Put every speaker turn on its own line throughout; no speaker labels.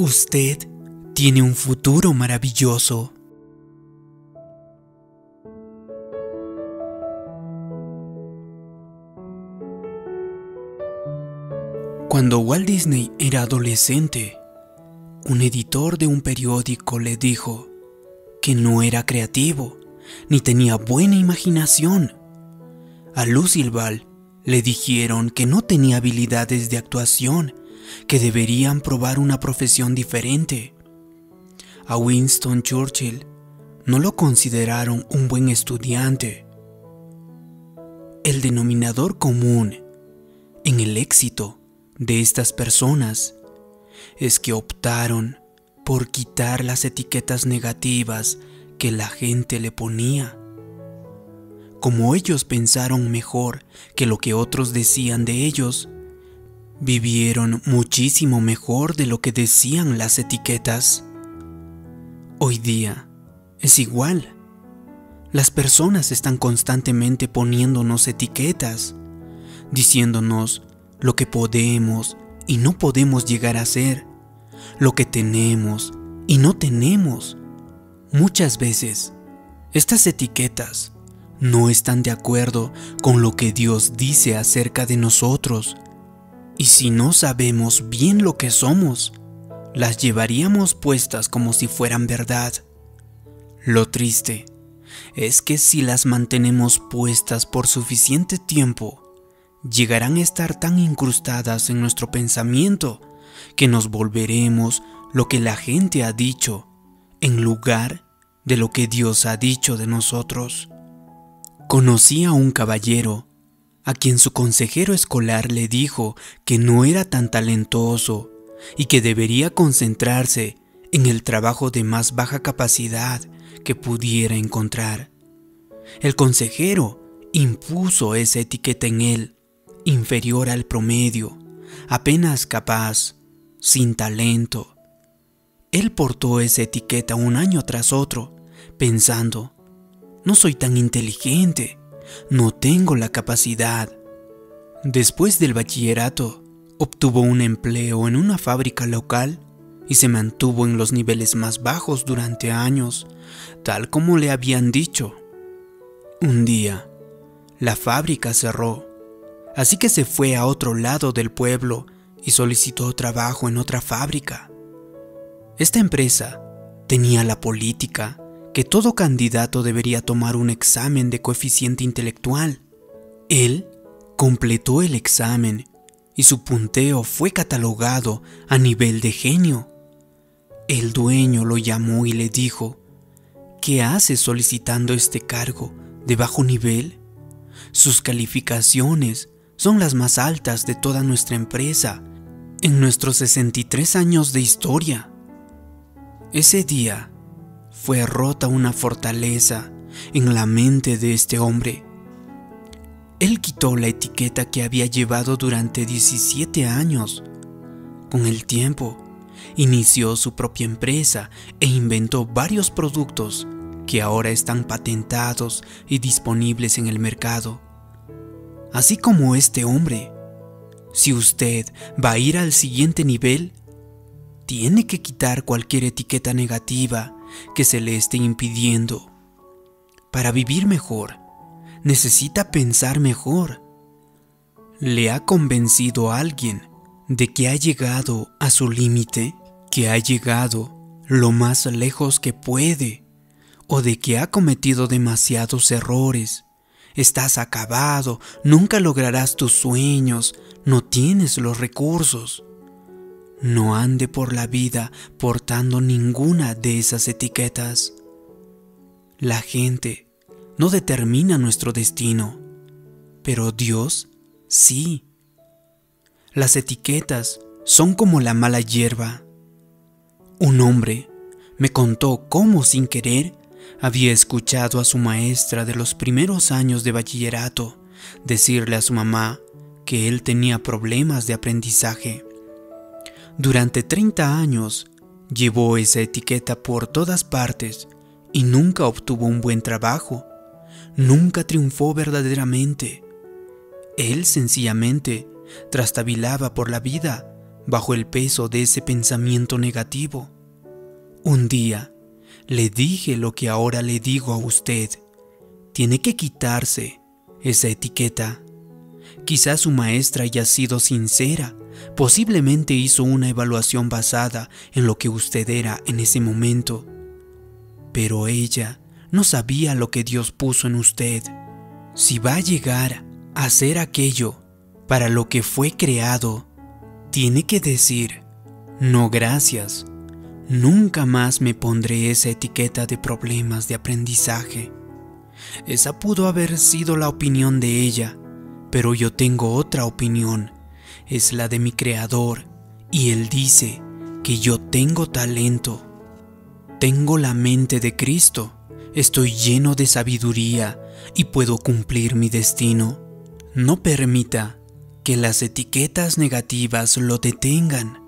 Usted tiene un futuro maravilloso. Cuando Walt Disney era adolescente, un editor de un periódico le dijo que no era creativo ni tenía buena imaginación. A Lucille Ball le dijeron que no tenía habilidades de actuación, que deberían probar una profesión diferente. A Winston Churchill no lo consideraron un buen estudiante. El denominador común en el éxito de estas personas es que optaron por quitar las etiquetas negativas que la gente le ponía. Como ellos pensaron mejor que lo que otros decían de ellos, vivieron muchísimo mejor de lo que decían las etiquetas. Hoy día es igual. Las personas están constantemente poniéndonos etiquetas, diciéndonos lo que podemos y no podemos llegar a ser, lo que tenemos y no tenemos. Muchas veces, estas etiquetas no están de acuerdo con lo que Dios dice acerca de nosotros. Y si no sabemos bien lo que somos, las llevaríamos puestas como si fueran verdad. Lo triste es que si las mantenemos puestas por suficiente tiempo, llegarán a estar tan incrustadas en nuestro pensamiento que nos volveremos lo que la gente ha dicho en lugar de lo que Dios ha dicho de nosotros. Conocí a un caballero a quien su consejero escolar le dijo que no era tan talentoso y que debería concentrarse en el trabajo de más baja capacidad que pudiera encontrar. El consejero impuso esa etiqueta en él inferior al promedio, apenas capaz, sin talento. Él portó esa etiqueta un año tras otro, pensando, no soy tan inteligente, no tengo la capacidad. Después del bachillerato, obtuvo un empleo en una fábrica local y se mantuvo en los niveles más bajos durante años, tal como le habían dicho. Un día, la fábrica cerró Así que se fue a otro lado del pueblo y solicitó trabajo en otra fábrica. Esta empresa tenía la política que todo candidato debería tomar un examen de coeficiente intelectual. Él completó el examen y su punteo fue catalogado a nivel de genio. El dueño lo llamó y le dijo, ¿qué hace solicitando este cargo de bajo nivel? Sus calificaciones son las más altas de toda nuestra empresa en nuestros 63 años de historia. Ese día fue rota una fortaleza en la mente de este hombre. Él quitó la etiqueta que había llevado durante 17 años. Con el tiempo, inició su propia empresa e inventó varios productos que ahora están patentados y disponibles en el mercado así como este hombre. Si usted va a ir al siguiente nivel, tiene que quitar cualquier etiqueta negativa que se le esté impidiendo. Para vivir mejor, necesita pensar mejor. ¿Le ha convencido a alguien de que ha llegado a su límite, que ha llegado lo más lejos que puede, o de que ha cometido demasiados errores estás acabado, nunca lograrás tus sueños, no tienes los recursos. No ande por la vida portando ninguna de esas etiquetas. La gente no determina nuestro destino, pero Dios sí. Las etiquetas son como la mala hierba. Un hombre me contó cómo sin querer había escuchado a su maestra de los primeros años de bachillerato decirle a su mamá que él tenía problemas de aprendizaje. Durante 30 años llevó esa etiqueta por todas partes y nunca obtuvo un buen trabajo, nunca triunfó verdaderamente. Él sencillamente trastabilaba por la vida bajo el peso de ese pensamiento negativo. Un día le dije lo que ahora le digo a usted. Tiene que quitarse esa etiqueta. Quizás su maestra haya sido sincera, posiblemente hizo una evaluación basada en lo que usted era en ese momento, pero ella no sabía lo que Dios puso en usted. Si va a llegar a hacer aquello para lo que fue creado, tiene que decir, no gracias, nunca más me pondré esa etiqueta de problemas de aprendizaje. Esa pudo haber sido la opinión de ella, pero yo tengo otra opinión, es la de mi creador, y él dice que yo tengo talento. Tengo la mente de Cristo, estoy lleno de sabiduría y puedo cumplir mi destino. No permita que las etiquetas negativas lo detengan.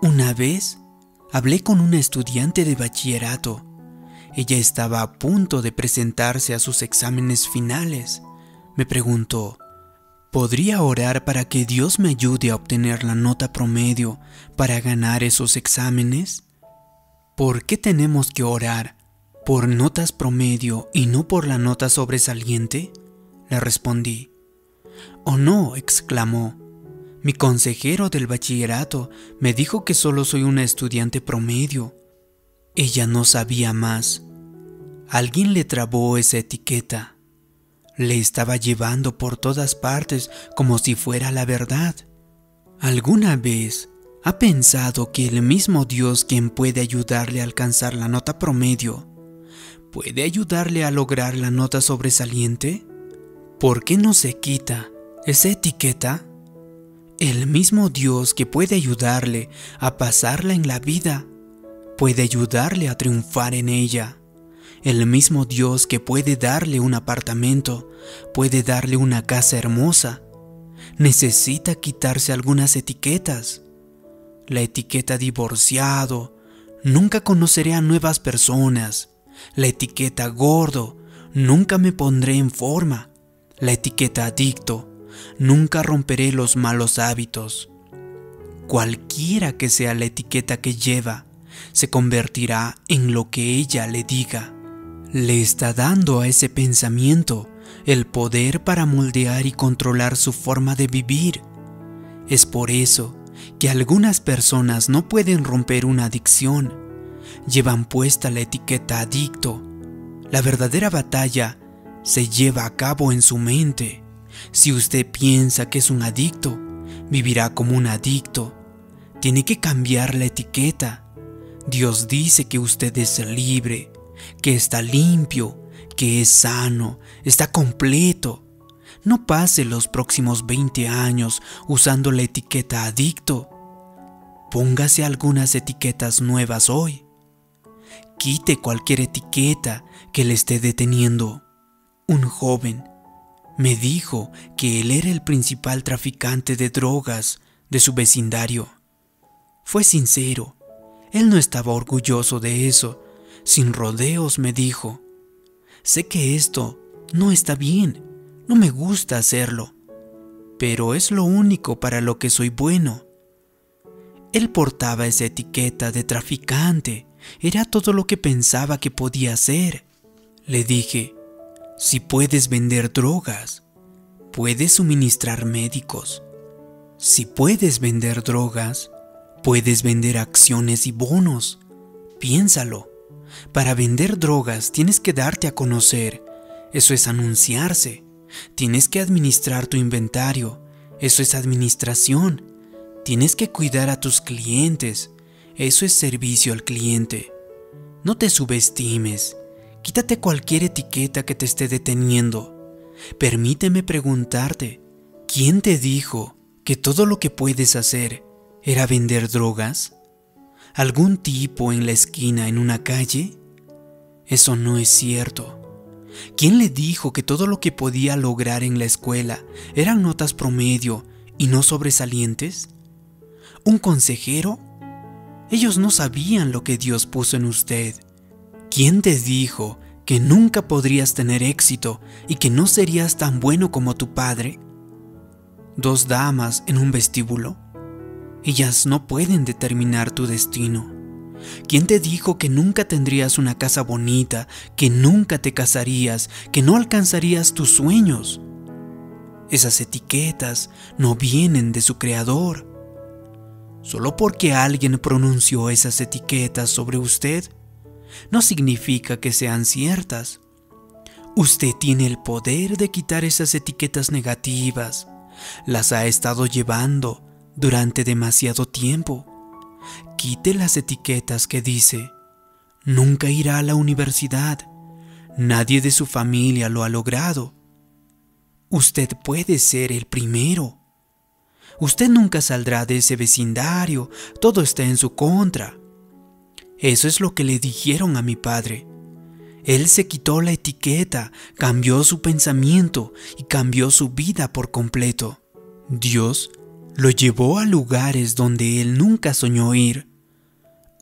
Una vez hablé con una estudiante de bachillerato ella estaba a punto de presentarse a sus exámenes finales. Me preguntó, ¿podría orar para que Dios me ayude a obtener la nota promedio para ganar esos exámenes? ¿Por qué tenemos que orar? ¿Por notas promedio y no por la nota sobresaliente? Le respondí. Oh no, exclamó. Mi consejero del bachillerato me dijo que solo soy una estudiante promedio. Ella no sabía más. Alguien le trabó esa etiqueta. Le estaba llevando por todas partes como si fuera la verdad. ¿Alguna vez ha pensado que el mismo Dios quien puede ayudarle a alcanzar la nota promedio, puede ayudarle a lograr la nota sobresaliente? ¿Por qué no se quita esa etiqueta? El mismo Dios que puede ayudarle a pasarla en la vida, puede ayudarle a triunfar en ella. El mismo Dios que puede darle un apartamento, puede darle una casa hermosa, necesita quitarse algunas etiquetas. La etiqueta divorciado, nunca conoceré a nuevas personas. La etiqueta gordo, nunca me pondré en forma. La etiqueta adicto, nunca romperé los malos hábitos. Cualquiera que sea la etiqueta que lleva, se convertirá en lo que ella le diga le está dando a ese pensamiento el poder para moldear y controlar su forma de vivir. Es por eso que algunas personas no pueden romper una adicción. Llevan puesta la etiqueta adicto. La verdadera batalla se lleva a cabo en su mente. Si usted piensa que es un adicto, vivirá como un adicto. Tiene que cambiar la etiqueta. Dios dice que usted es libre, que está limpio, que es sano, está completo. No pase los próximos 20 años usando la etiqueta adicto. Póngase algunas etiquetas nuevas hoy. Quite cualquier etiqueta que le esté deteniendo. Un joven me dijo que él era el principal traficante de drogas de su vecindario. Fue sincero, él no estaba orgulloso de eso, sin rodeos me dijo, sé que esto no está bien, no me gusta hacerlo, pero es lo único para lo que soy bueno. Él portaba esa etiqueta de traficante, era todo lo que pensaba que podía hacer. Le dije, si puedes vender drogas, puedes suministrar médicos. Si puedes vender drogas, puedes vender acciones y bonos. Piénsalo. Para vender drogas tienes que darte a conocer. Eso es anunciarse. Tienes que administrar tu inventario. Eso es administración. Tienes que cuidar a tus clientes. Eso es servicio al cliente. No te subestimes. Quítate cualquier etiqueta que te esté deteniendo. Permíteme preguntarte, ¿quién te dijo que todo lo que puedes hacer era vender drogas? Algún tipo en la esquina en una calle? Eso no es cierto. ¿Quién le dijo que todo lo que podía lograr en la escuela eran notas promedio y no sobresalientes? ¿Un consejero? Ellos no sabían lo que Dios puso en usted. ¿Quién te dijo que nunca podrías tener éxito y que no serías tan bueno como tu padre? ¿Dos damas en un vestíbulo? Ellas no pueden determinar tu destino. ¿Quién te dijo que nunca tendrías una casa bonita, que nunca te casarías, que no alcanzarías tus sueños? Esas etiquetas no vienen de su creador. Solo porque alguien pronunció esas etiquetas sobre usted, no significa que sean ciertas. Usted tiene el poder de quitar esas etiquetas negativas. Las ha estado llevando durante demasiado tiempo. Quite las etiquetas que dice, nunca irá a la universidad, nadie de su familia lo ha logrado. Usted puede ser el primero. Usted nunca saldrá de ese vecindario, todo está en su contra. Eso es lo que le dijeron a mi padre. Él se quitó la etiqueta, cambió su pensamiento y cambió su vida por completo. Dios lo llevó a lugares donde él nunca soñó ir.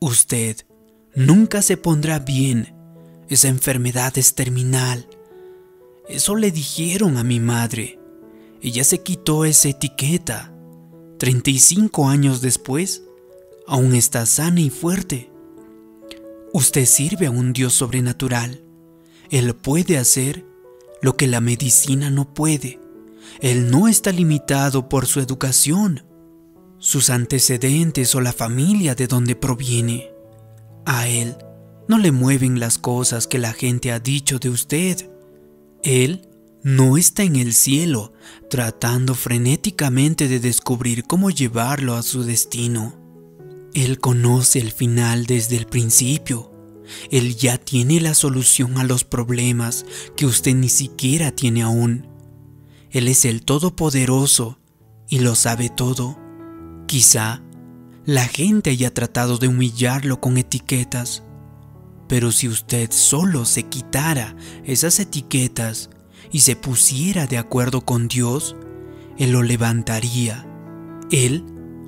Usted nunca se pondrá bien. Esa enfermedad es terminal. Eso le dijeron a mi madre. Ella se quitó esa etiqueta. 35 años después, aún está sana y fuerte. Usted sirve a un Dios sobrenatural. Él puede hacer lo que la medicina no puede. Él no está limitado por su educación, sus antecedentes o la familia de donde proviene. A Él no le mueven las cosas que la gente ha dicho de usted. Él no está en el cielo tratando frenéticamente de descubrir cómo llevarlo a su destino. Él conoce el final desde el principio. Él ya tiene la solución a los problemas que usted ni siquiera tiene aún. Él es el Todopoderoso y lo sabe todo. Quizá la gente haya tratado de humillarlo con etiquetas, pero si usted solo se quitara esas etiquetas y se pusiera de acuerdo con Dios, Él lo levantaría. Él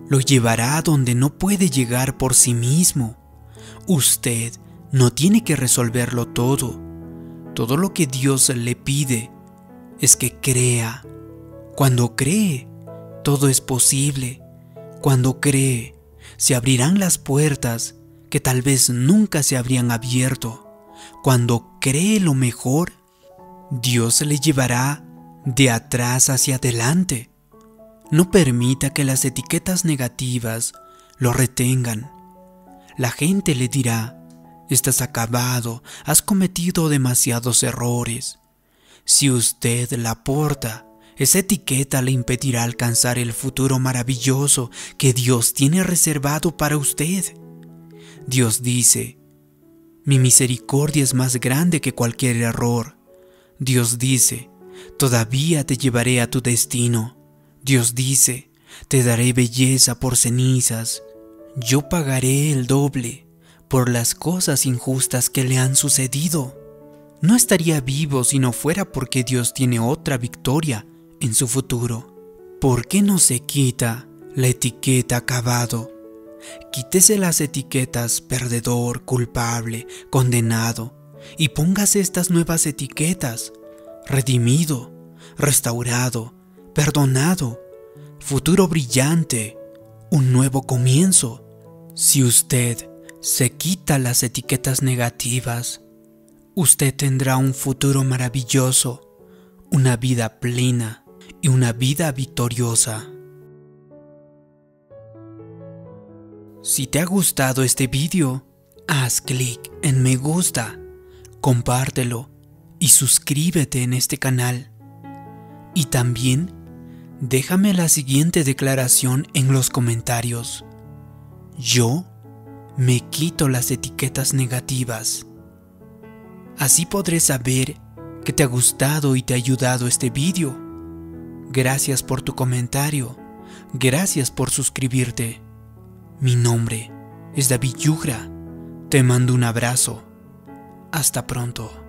lo llevará a donde no puede llegar por sí mismo. Usted no tiene que resolverlo todo. Todo lo que Dios le pide es que crea. Cuando cree, todo es posible. Cuando cree, se abrirán las puertas que tal vez nunca se habrían abierto. Cuando cree lo mejor, Dios le llevará de atrás hacia adelante. No permita que las etiquetas negativas lo retengan. La gente le dirá, estás acabado, has cometido demasiados errores. Si usted la porta, esa etiqueta le impedirá alcanzar el futuro maravilloso que Dios tiene reservado para usted. Dios dice, mi misericordia es más grande que cualquier error. Dios dice, todavía te llevaré a tu destino. Dios dice, te daré belleza por cenizas, yo pagaré el doble por las cosas injustas que le han sucedido. No estaría vivo si no fuera porque Dios tiene otra victoria en su futuro. ¿Por qué no se quita la etiqueta acabado? Quítese las etiquetas perdedor, culpable, condenado y póngase estas nuevas etiquetas redimido, restaurado, perdonado, futuro brillante, un nuevo comienzo. Si usted se quita las etiquetas negativas, usted tendrá un futuro maravilloso, una vida plena y una vida victoriosa. Si te ha gustado este vídeo, haz clic en me gusta, compártelo y suscríbete en este canal. Y también déjame la siguiente declaración en los comentarios. Yo me quito las etiquetas negativas. Así podré saber que te ha gustado y te ha ayudado este vídeo. Gracias por tu comentario. Gracias por suscribirte. Mi nombre es David Yugra. Te mando un abrazo. Hasta pronto.